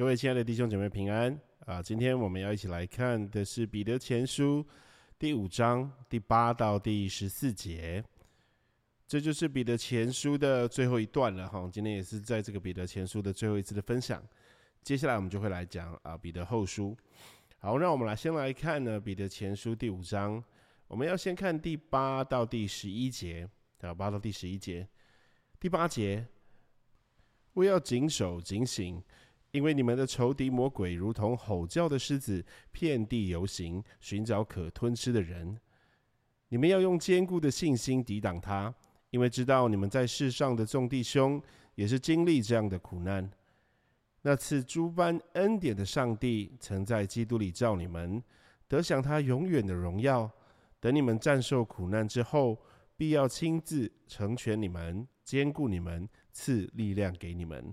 各位亲爱的弟兄姐妹平安啊！今天我们要一起来看的是彼得前书第五章第八到第十四节，这就是彼得前书的最后一段了哈。今天也是在这个彼得前书的最后一次的分享，接下来我们就会来讲啊彼得后书。好，让我们来先来看呢彼得前书第五章，我们要先看第八到第十一节啊，八到第十一节，第八节，我要谨守警醒。因为你们的仇敌魔鬼如同吼叫的狮子，遍地游行，寻找可吞吃的人。你们要用坚固的信心抵挡他，因为知道你们在世上的众弟兄也是经历这样的苦难。那赐诸般恩典的上帝，曾在基督里召你们，得享他永远的荣耀。等你们战胜苦难之后，必要亲自成全你们，兼顾你们，赐力量给你们。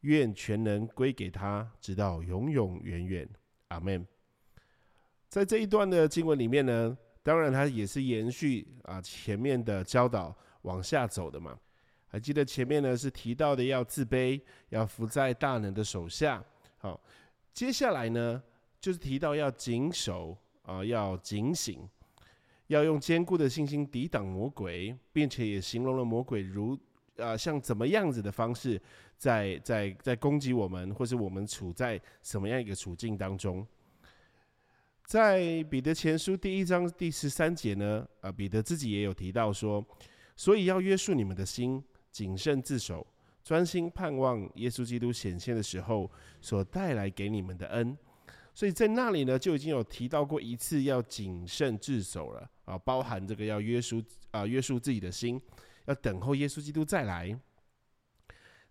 愿全能归给他，直到永永远远。阿门。在这一段的经文里面呢，当然它也是延续啊前面的教导往下走的嘛。还记得前面呢是提到的要自卑，要伏在大能的手下。好，接下来呢就是提到要谨守啊，要警醒，要用坚固的信心抵挡魔鬼，并且也形容了魔鬼如。啊，像怎么样子的方式，在在在攻击我们，或是我们处在什么样一个处境当中？在彼得前书第一章第十三节呢，啊，彼得自己也有提到说，所以要约束你们的心，谨慎自守，专心盼望耶稣基督显现的时候所带来给你们的恩。所以在那里呢，就已经有提到过一次要谨慎自守了啊，包含这个要约束啊，约束自己的心。要等候耶稣基督再来。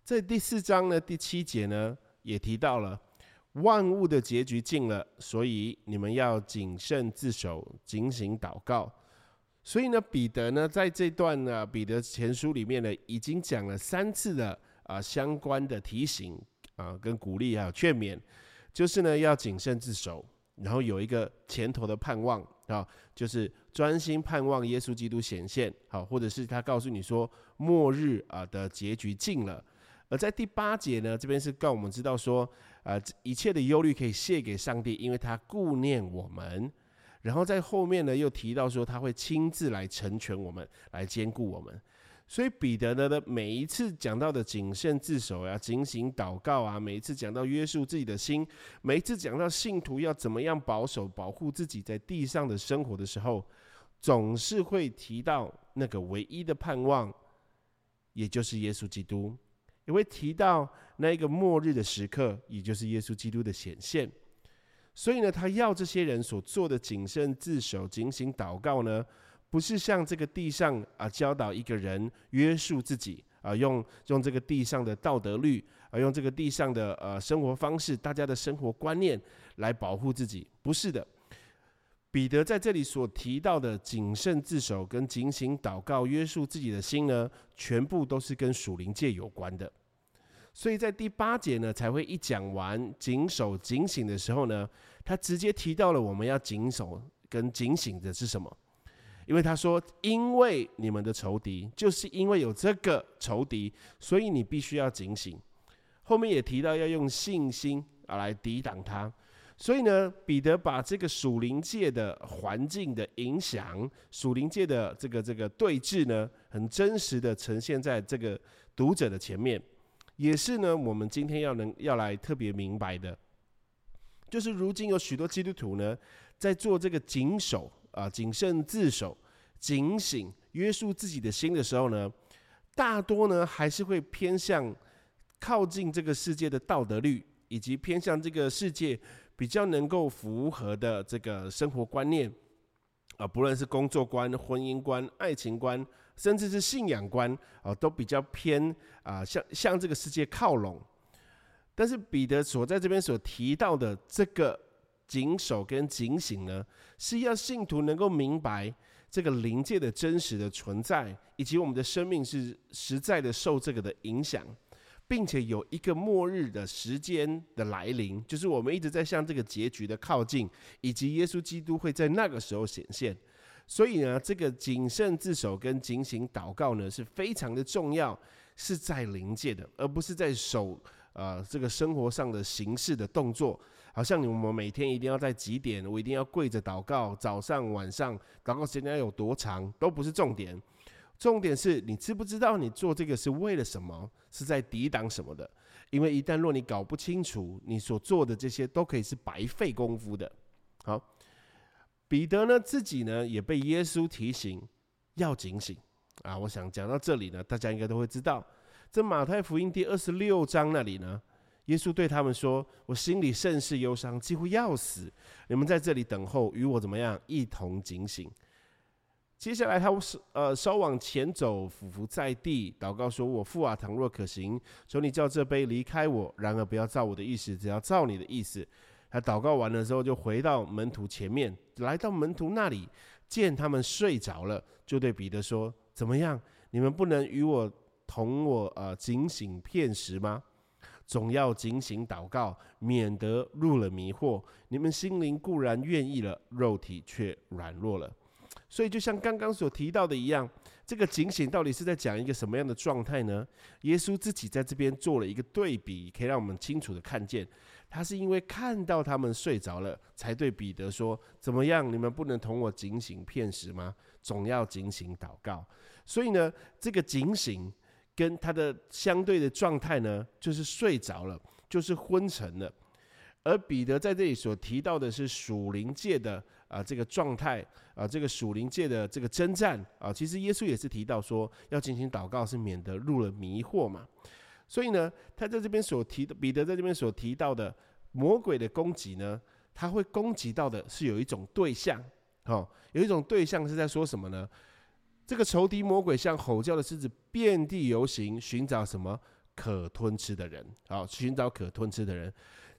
在第四章呢，第七节呢，也提到了万物的结局近了，所以你们要谨慎自守，警醒祷告。所以呢，彼得呢，在这段呢，彼得前书里面呢，已经讲了三次的啊相关的提醒啊，跟鼓励还有劝勉，就是呢，要谨慎自守。然后有一个前头的盼望啊，就是专心盼望耶稣基督显现，好，或者是他告诉你说末日啊的结局近了。而在第八节呢，这边是告我们知道说，啊，一切的忧虑可以卸给上帝，因为他顾念我们。然后在后面呢，又提到说他会亲自来成全我们，来兼顾我们。所以彼得呢的每一次讲到的谨慎自守啊，警醒祷告啊，每一次讲到约束自己的心，每一次讲到信徒要怎么样保守保护自己在地上的生活的时候，总是会提到那个唯一的盼望，也就是耶稣基督，也会提到那一个末日的时刻，也就是耶稣基督的显现。所以呢，他要这些人所做的谨慎自守、警醒祷告呢。不是像这个地上啊，教导一个人约束自己啊，用用这个地上的道德律啊，用这个地上的呃生活方式，大家的生活观念来保护自己，不是的。彼得在这里所提到的谨慎自守跟警醒祷告约束自己的心呢，全部都是跟属灵界有关的。所以在第八节呢，才会一讲完谨守警醒的时候呢，他直接提到了我们要谨守跟警醒的是什么。因为他说：“因为你们的仇敌，就是因为有这个仇敌，所以你必须要警醒。”后面也提到要用信心啊来抵挡他。所以呢，彼得把这个属灵界的环境的影响、属灵界的这个这个对峙呢，很真实的呈现在这个读者的前面，也是呢我们今天要能要来特别明白的，就是如今有许多基督徒呢，在做这个谨守。啊，谨慎自守、警醒、约束自己的心的时候呢，大多呢还是会偏向靠近这个世界的道德律，以及偏向这个世界比较能够符合的这个生活观念啊，不论是工作观、婚姻观、爱情观，甚至是信仰观啊，都比较偏啊，向向这个世界靠拢。但是彼得所在这边所提到的这个。谨守跟警醒呢，是要信徒能够明白这个灵界的真实的存在，以及我们的生命是实在的受这个的影响，并且有一个末日的时间的来临，就是我们一直在向这个结局的靠近，以及耶稣基督会在那个时候显现。所以呢，这个谨慎自守跟警醒祷告呢，是非常的重要，是在灵界的，而不是在守呃这个生活上的形式的动作，好像我们每天一定要在几点，我一定要跪着祷告，早上晚上祷告时间有多长，都不是重点。重点是你知不知道你做这个是为了什么，是在抵挡什么的？因为一旦若你搞不清楚，你所做的这些都可以是白费功夫的。好，彼得呢自己呢也被耶稣提醒要警醒啊。我想讲到这里呢，大家应该都会知道，在马太福音第二十六章那里呢，耶稣对他们说：“我心里甚是忧伤，几乎要死。你们在这里等候，与我怎么样一同警醒。”接下来，他是呃稍往前走，俯伏在地，祷告说：“我父啊，倘若可行，求你叫这杯离开我；然而不要照我的意思，只要照你的意思。”他祷告完了之后，就回到门徒前面，来到门徒那里，见他们睡着了，就对彼得说：“怎么样？你们不能与我同我呃警醒片时吗？总要警醒祷告，免得入了迷惑。你们心灵固然愿意了，肉体却软弱了。”所以，就像刚刚所提到的一样，这个警醒到底是在讲一个什么样的状态呢？耶稣自己在这边做了一个对比，可以让我们清楚的看见，他是因为看到他们睡着了，才对彼得说：“怎么样？你们不能同我警醒片时吗？总要警醒祷告。”所以呢，这个警醒跟他的相对的状态呢，就是睡着了，就是昏沉了。而彼得在这里所提到的是属灵界的啊这个状态啊，这个属灵界的这个征战啊，其实耶稣也是提到说要进行祷告，是免得入了迷惑嘛。所以呢，他在这边所提的彼得在这边所提到的魔鬼的攻击呢，他会攻击到的是有一种对象，哦，有一种对象是在说什么呢？这个仇敌魔鬼像吼叫的狮子，遍地游行，寻找什么可吞吃的人，好，寻找可吞吃的人。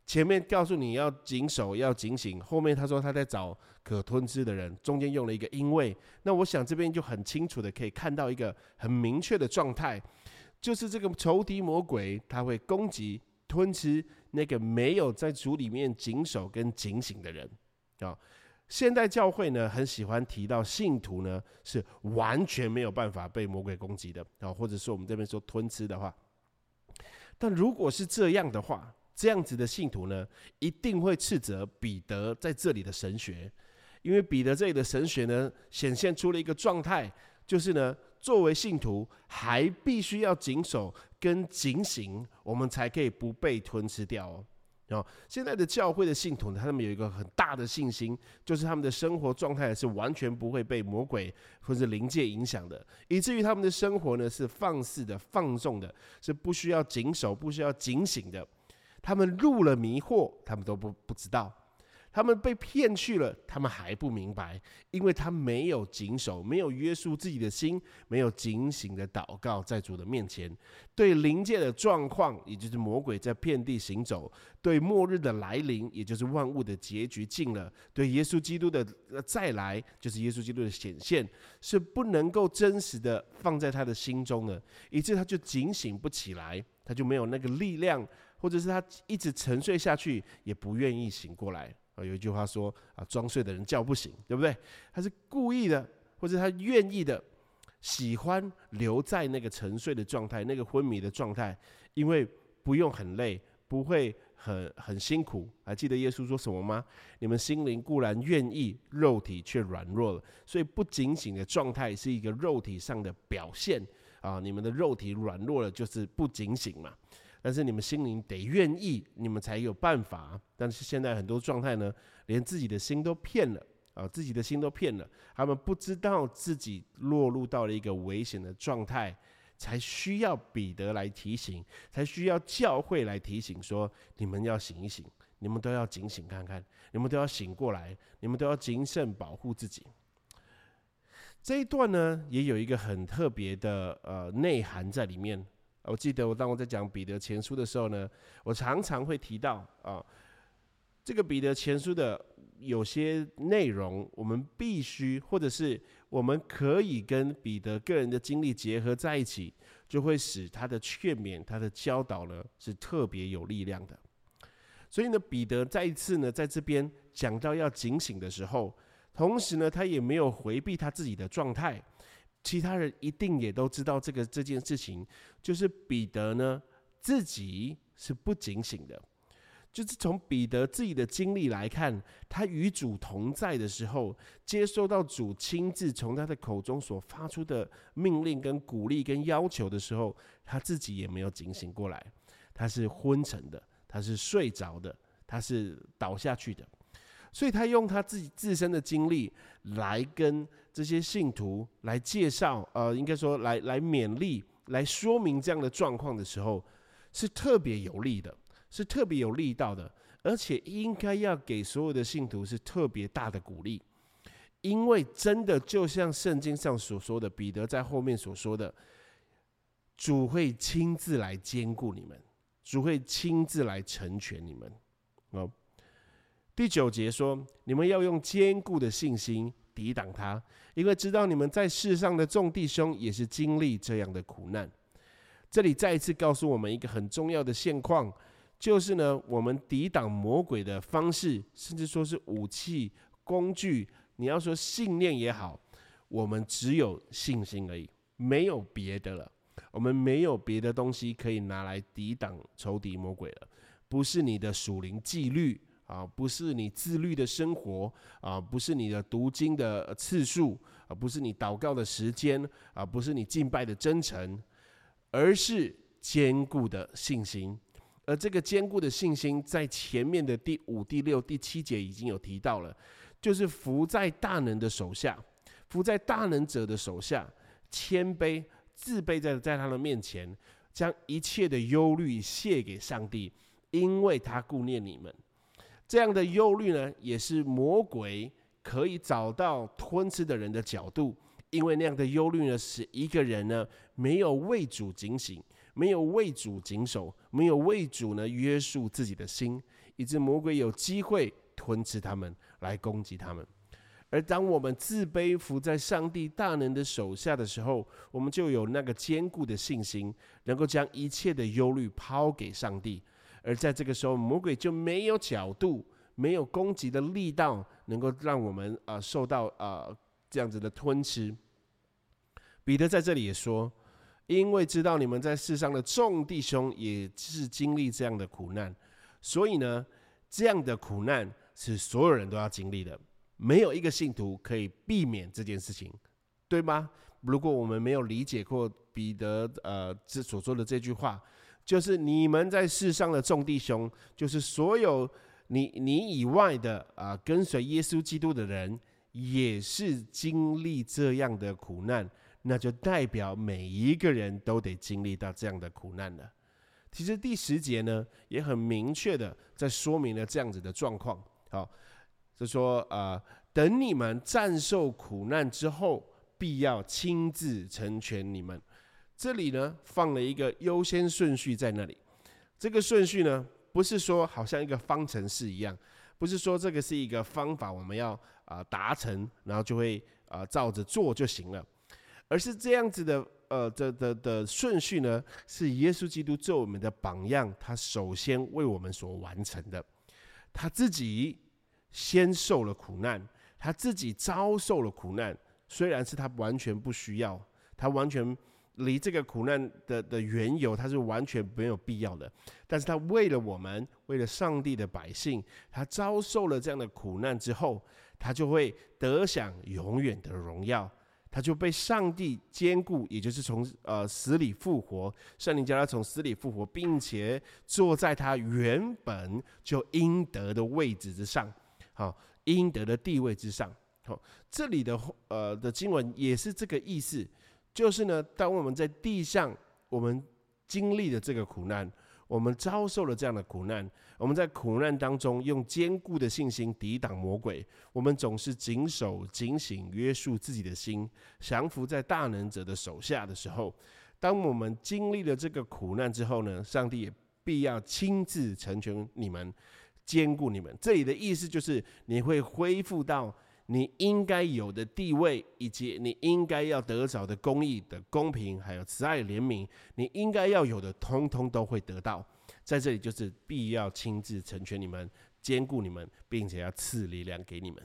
前面告诉你要谨守，要警醒，后面他说他在找可吞吃的人，中间用了一个因为。那我想这边就很清楚的可以看到一个很明确的状态，就是这个仇敌魔鬼他会攻击吞吃那个没有在主里面谨守跟警醒的人啊。现代教会呢很喜欢提到信徒呢是完全没有办法被魔鬼攻击的啊，或者说我们这边说吞吃的话，但如果是这样的话。这样子的信徒呢，一定会斥责彼得在这里的神学，因为彼得这里的神学呢，显现出了一个状态，就是呢，作为信徒还必须要谨守跟警醒，我们才可以不被吞吃掉哦。啊现在的教会的信徒，他们有一个很大的信心，就是他们的生活状态是完全不会被魔鬼或者灵界影响的，以至于他们的生活呢是放肆的、放纵的，是不需要谨守、不需要警醒的。他们入了迷惑，他们都不不知道；他们被骗去了，他们还不明白，因为他没有谨守，没有约束自己的心，没有警醒的祷告在主的面前，对灵界的状况，也就是魔鬼在遍地行走，对末日的来临，也就是万物的结局近了，对耶稣基督的再来，就是耶稣基督的显现，是不能够真实的放在他的心中的，以致他就警醒不起来，他就没有那个力量。或者是他一直沉睡下去，也不愿意醒过来有一句话说啊，装睡的人叫不醒，对不对？他是故意的，或者他愿意的，喜欢留在那个沉睡的状态，那个昏迷的状态，因为不用很累，不会很很辛苦。还记得耶稣说什么吗？你们心灵固然愿意，肉体却软弱了。所以不警醒的状态是一个肉体上的表现啊。你们的肉体软弱了，就是不警醒嘛。但是你们心灵得愿意，你们才有办法。但是现在很多状态呢，连自己的心都骗了啊，自己的心都骗了。他们不知道自己落入到了一个危险的状态，才需要彼得来提醒，才需要教会来提醒，说你们要醒一醒，你们都要警醒看看，你们都要醒过来，你们都要谨慎保护自己。这一段呢，也有一个很特别的呃内涵在里面。我记得我当我在讲彼得前书的时候呢，我常常会提到啊，这个彼得前书的有些内容，我们必须或者是我们可以跟彼得个人的经历结合在一起，就会使他的劝勉、他的教导呢是特别有力量的。所以呢，彼得再一次呢在这边讲到要警醒的时候，同时呢，他也没有回避他自己的状态。其他人一定也都知道这个这件事情，就是彼得呢自己是不警醒的。就是从彼得自己的经历来看，他与主同在的时候，接收到主亲自从他的口中所发出的命令、跟鼓励、跟要求的时候，他自己也没有警醒过来，他是昏沉的，他是睡着的，他是倒下去的。所以他用他自己自身的经历来跟这些信徒来介绍，呃，应该说来来勉励、来说明这样的状况的时候，是特别有利的。是特别有力道的，而且应该要给所有的信徒是特别大的鼓励，因为真的就像圣经上所说的，彼得在后面所说的，主会亲自来兼顾你们，主会亲自来成全你们。哦，第九节说，你们要用坚固的信心抵挡他，因为知道你们在世上的众弟兄也是经历这样的苦难。这里再一次告诉我们一个很重要的现况。就是呢，我们抵挡魔鬼的方式，甚至说是武器、工具，你要说信念也好，我们只有信心而已，没有别的了。我们没有别的东西可以拿来抵挡仇敌魔鬼了。不是你的属灵纪律啊，不是你自律的生活啊，不是你的读经的次数啊，不是你祷告的时间啊，不是你敬拜的真诚，而是坚固的信心。而这个坚固的信心，在前面的第五、第六、第七节已经有提到了，就是伏在大能的手下，伏在大能者的手下，谦卑自卑在在他的面前，将一切的忧虑卸给上帝，因为他顾念你们。这样的忧虑呢，也是魔鬼可以找到吞吃的人的角度，因为那样的忧虑呢，使一个人呢没有为主警醒。没有为主谨守，没有为主呢约束自己的心，以致魔鬼有机会吞吃他们，来攻击他们。而当我们自卑伏在上帝大能的手下的时候，我们就有那个坚固的信心，能够将一切的忧虑抛给上帝。而在这个时候，魔鬼就没有角度，没有攻击的力道，能够让我们啊受到啊这样子的吞吃。彼得在这里也说。因为知道你们在世上的众弟兄也是经历这样的苦难，所以呢，这样的苦难是所有人都要经历的，没有一个信徒可以避免这件事情，对吗？如果我们没有理解过彼得呃这所说的这句话，就是你们在世上的众弟兄，就是所有你你以外的啊跟随耶稣基督的人，也是经历这样的苦难。那就代表每一个人都得经历到这样的苦难了。其实第十节呢，也很明确的在说明了这样子的状况。好，就说啊，等你们战胜苦难之后，必要亲自成全你们。这里呢，放了一个优先顺序在那里。这个顺序呢，不是说好像一个方程式一样，不是说这个是一个方法，我们要啊达成，然后就会啊照着做就行了。而是这样子的，呃，的的的顺序呢，是耶稣基督做我们的榜样，他首先为我们所完成的，他自己先受了苦难，他自己遭受了苦难，虽然是他完全不需要，他完全离这个苦难的的缘由，他是完全没有必要的，但是他为了我们，为了上帝的百姓，他遭受了这样的苦难之后，他就会得享永远的荣耀。他就被上帝兼顾，也就是从呃死里复活，圣灵叫他从死里复活，并且坐在他原本就应得的位置之上，好，应得的地位之上。好，这里的呃的经文也是这个意思，就是呢，当我们在地上，我们经历的这个苦难。我们遭受了这样的苦难，我们在苦难当中用坚固的信心抵挡魔鬼。我们总是谨守、警醒、约束自己的心，降服在大能者的手下的时候，当我们经历了这个苦难之后呢，上帝也必要亲自成全你们，兼顾你们。这里的意思就是，你会恢复到。你应该有的地位，以及你应该要得着的公义的公平，还有慈爱怜悯，你应该要有的，通通都会得到。在这里，就是必要亲自成全你们，兼顾你们，并且要赐力量给你们。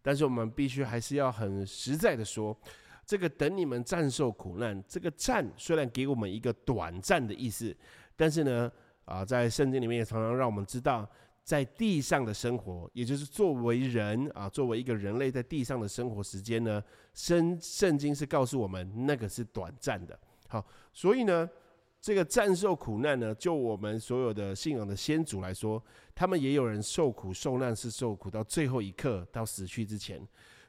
但是，我们必须还是要很实在的说，这个等你们战胜苦难，这个战虽然给我们一个短暂的意思，但是呢，啊，在圣经里面也常常让我们知道，在地上的生活，也就是作为人啊，作为一个人类在地上的生活时间呢，圣圣经是告诉我们那个是短暂的。好，所以呢。这个战受苦难呢，就我们所有的信仰的先祖来说，他们也有人受苦受难，是受苦到最后一刻，到死去之前。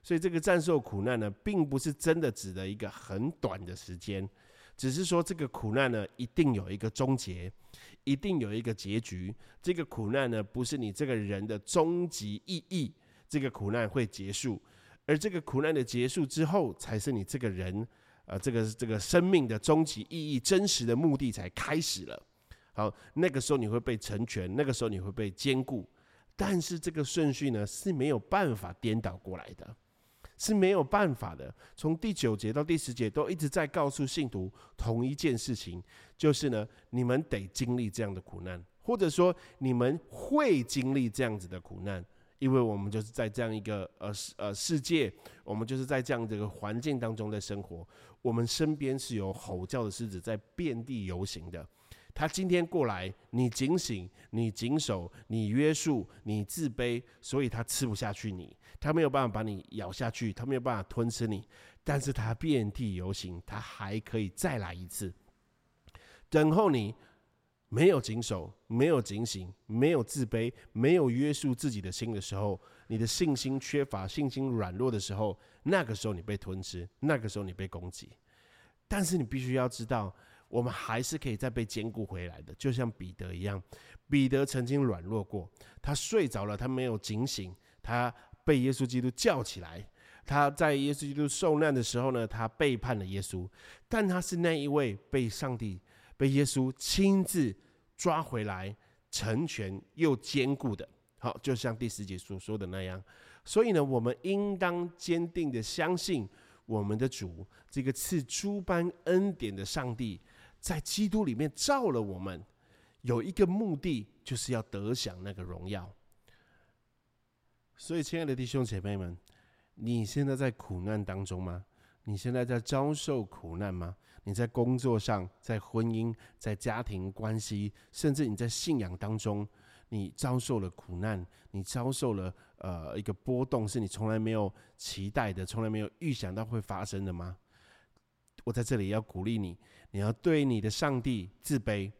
所以这个战受苦难呢，并不是真的指的一个很短的时间，只是说这个苦难呢，一定有一个终结，一定有一个结局。这个苦难呢，不是你这个人的终极意义，这个苦难会结束，而这个苦难的结束之后，才是你这个人。呃，这个这个生命的终极意义、真实的目的才开始了。好，那个时候你会被成全，那个时候你会被兼顾。但是这个顺序呢是没有办法颠倒过来的，是没有办法的。从第九节到第十节都一直在告诉信徒同一件事情，就是呢，你们得经历这样的苦难，或者说你们会经历这样子的苦难。因为我们就是在这样一个呃呃世界，我们就是在这样这个环境当中在生活。我们身边是有吼叫的狮子在遍地游行的。他今天过来，你警醒，你谨守，你约束，你自卑，所以他吃不下去你，他没有办法把你咬下去，他没有办法吞吃你。但是他遍地游行，他还可以再来一次，等候你。没有谨守，没有警醒，没有自卑，没有约束自己的心的时候，你的信心缺乏，信心软弱的时候，那个时候你被吞吃，那个时候你被攻击。但是你必须要知道，我们还是可以再被兼顾回来的，就像彼得一样。彼得曾经软弱过，他睡着了，他没有警醒，他被耶稣基督叫起来。他在耶稣基督受难的时候呢，他背叛了耶稣，但他是那一位被上帝。被耶稣亲自抓回来，成全又坚固的，好，就像第十节所说的那样。所以呢，我们应当坚定的相信我们的主，这个赐诸般恩典的上帝，在基督里面造了我们，有一个目的，就是要得享那个荣耀。所以，亲爱的弟兄姐妹们，你现在在苦难当中吗？你现在在遭受苦难吗？你在工作上，在婚姻，在家庭关系，甚至你在信仰当中，你遭受了苦难，你遭受了呃一个波动，是你从来没有期待的，从来没有预想到会发生的吗？我在这里要鼓励你，你要对你的上帝自卑，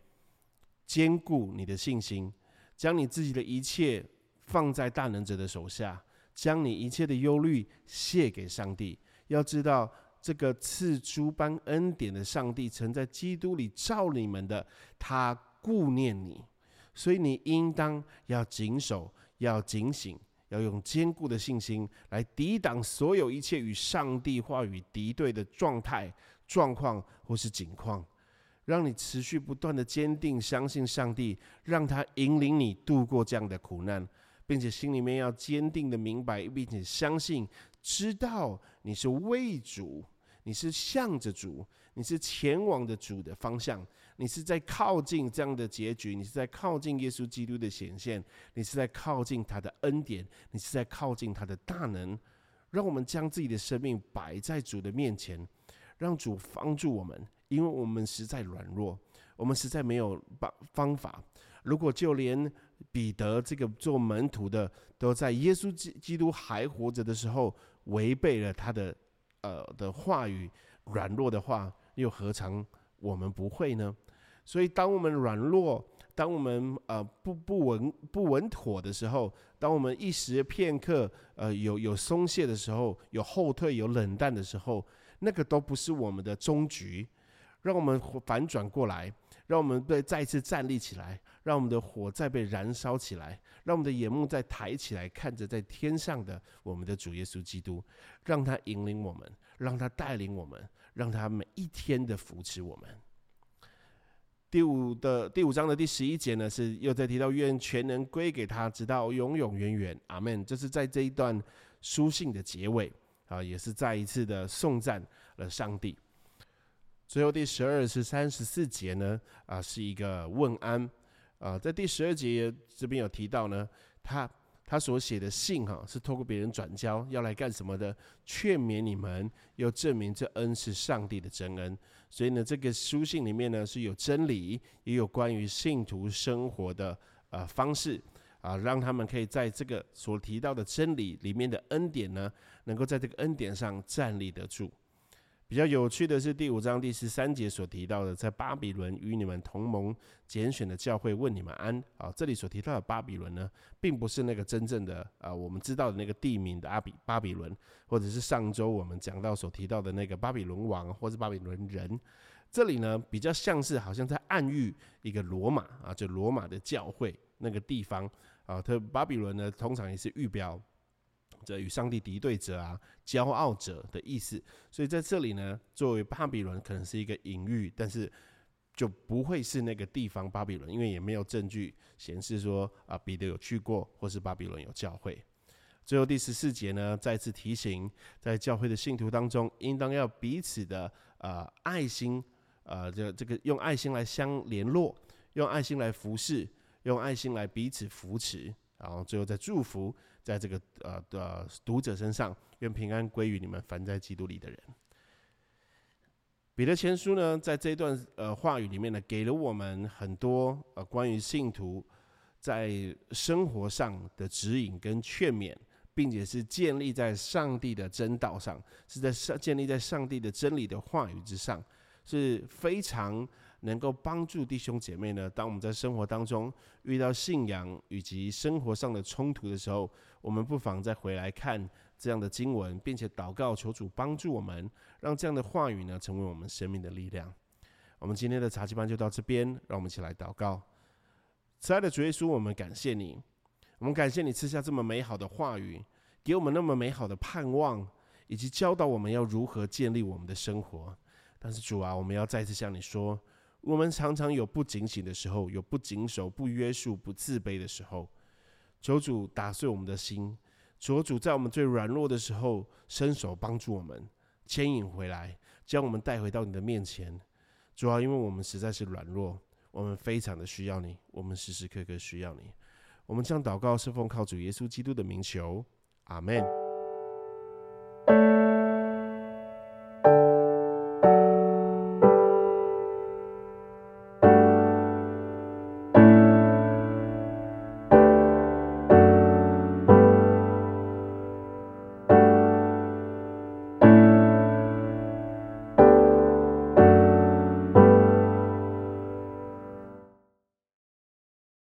坚固你的信心，将你自己的一切放在大能者的手下，将你一切的忧虑卸给上帝。要知道。这个赐诸般恩典的上帝，曾在基督里造你们的，他顾念你，所以你应当要谨守，要警醒，要用坚固的信心来抵挡所有一切与上帝话语敌对的状态、状况或是境况，让你持续不断的坚定相信上帝，让他引领你度过这样的苦难，并且心里面要坚定的明白，并且相信。知道你是为主，你是向着主，你是前往的主的方向，你是在靠近这样的结局，你是在靠近耶稣基督的显现，你是在靠近他的恩典，你是在靠近他的大能。让我们将自己的生命摆在主的面前，让主帮助我们，因为我们实在软弱，我们实在没有办方法。如果就连彼得这个做门徒的，都在耶稣基基督还活着的时候。违背了他的呃的话语，软弱的话，又何尝我们不会呢？所以，当我们软弱，当我们呃不不稳不稳妥的时候，当我们一时片刻呃有有松懈的时候，有后退有冷淡的时候，那个都不是我们的终局。让我们反转过来，让我们再再次站立起来，让我们的火再被燃烧起来。让我们的眼目再抬起来，看着在天上的我们的主耶稣基督，让他引领我们，让他带领我们，让他每一天的扶持我们。第五的第五章的第十一节呢，是又在提到愿全能归给他，直到永永远远，阿门。这是在这一段书信的结尾啊，也是再一次的颂赞了上帝。最后第十二是三十四节呢，啊，是一个问安。啊，在第十二节这边有提到呢，他他所写的信哈，是透过别人转交，要来干什么的？劝勉你们，又证明这恩是上帝的真恩。所以呢，这个书信里面呢是有真理，也有关于信徒生活的呃方式啊，让他们可以在这个所提到的真理里面的恩典呢，能够在这个恩典上站立得住。比较有趣的是第五章第十三节所提到的，在巴比伦与你们同盟拣选的教会问你们安啊。这里所提到的巴比伦呢，并不是那个真正的啊我们知道的那个地名的阿比巴比伦，或者是上周我们讲到所提到的那个巴比伦王或者巴比伦人。这里呢，比较像是好像在暗喻一个罗马啊，就罗马的教会那个地方啊。它巴比伦呢，通常也是预表。者与上帝敌对者啊，骄傲者的意思，所以在这里呢，作为巴比伦可能是一个隐喻，但是就不会是那个地方巴比伦，因为也没有证据显示说啊彼得有去过，或是巴比伦有教会。最后第十四节呢，再次提醒，在教会的信徒当中，应当要彼此的呃爱心，呃这这个用爱心来相联络，用爱心来服侍，用爱心来彼此扶持。然后最后再祝福，在这个呃的读者身上，愿平安归于你们凡在基督里的人。彼得前书呢，在这段呃话语里面呢，给了我们很多呃关于信徒在生活上的指引跟劝勉，并且是建立在上帝的真道上，是在上建立在上帝的真理的话语之上，是非常。能够帮助弟兄姐妹呢？当我们在生活当中遇到信仰以及生活上的冲突的时候，我们不妨再回来看这样的经文，并且祷告求主帮助我们，让这样的话语呢成为我们生命的力量。我们今天的茶几班就到这边，让我们一起来祷告。慈爱的主耶稣，我们感谢你，我们感谢你赐下这么美好的话语，给我们那么美好的盼望，以及教导我们要如何建立我们的生活。但是主啊，我们要再次向你说。我们常常有不警醒的时候，有不谨守、不约束、不自卑的时候。求主打碎我们的心，求主在我们最软弱的时候伸手帮助我们，牵引回来，将我们带回到你的面前。主要因为我们实在是软弱，我们非常的需要你，我们时时刻刻需要你。我们将祷告是奉靠主耶稣基督的名求，阿门。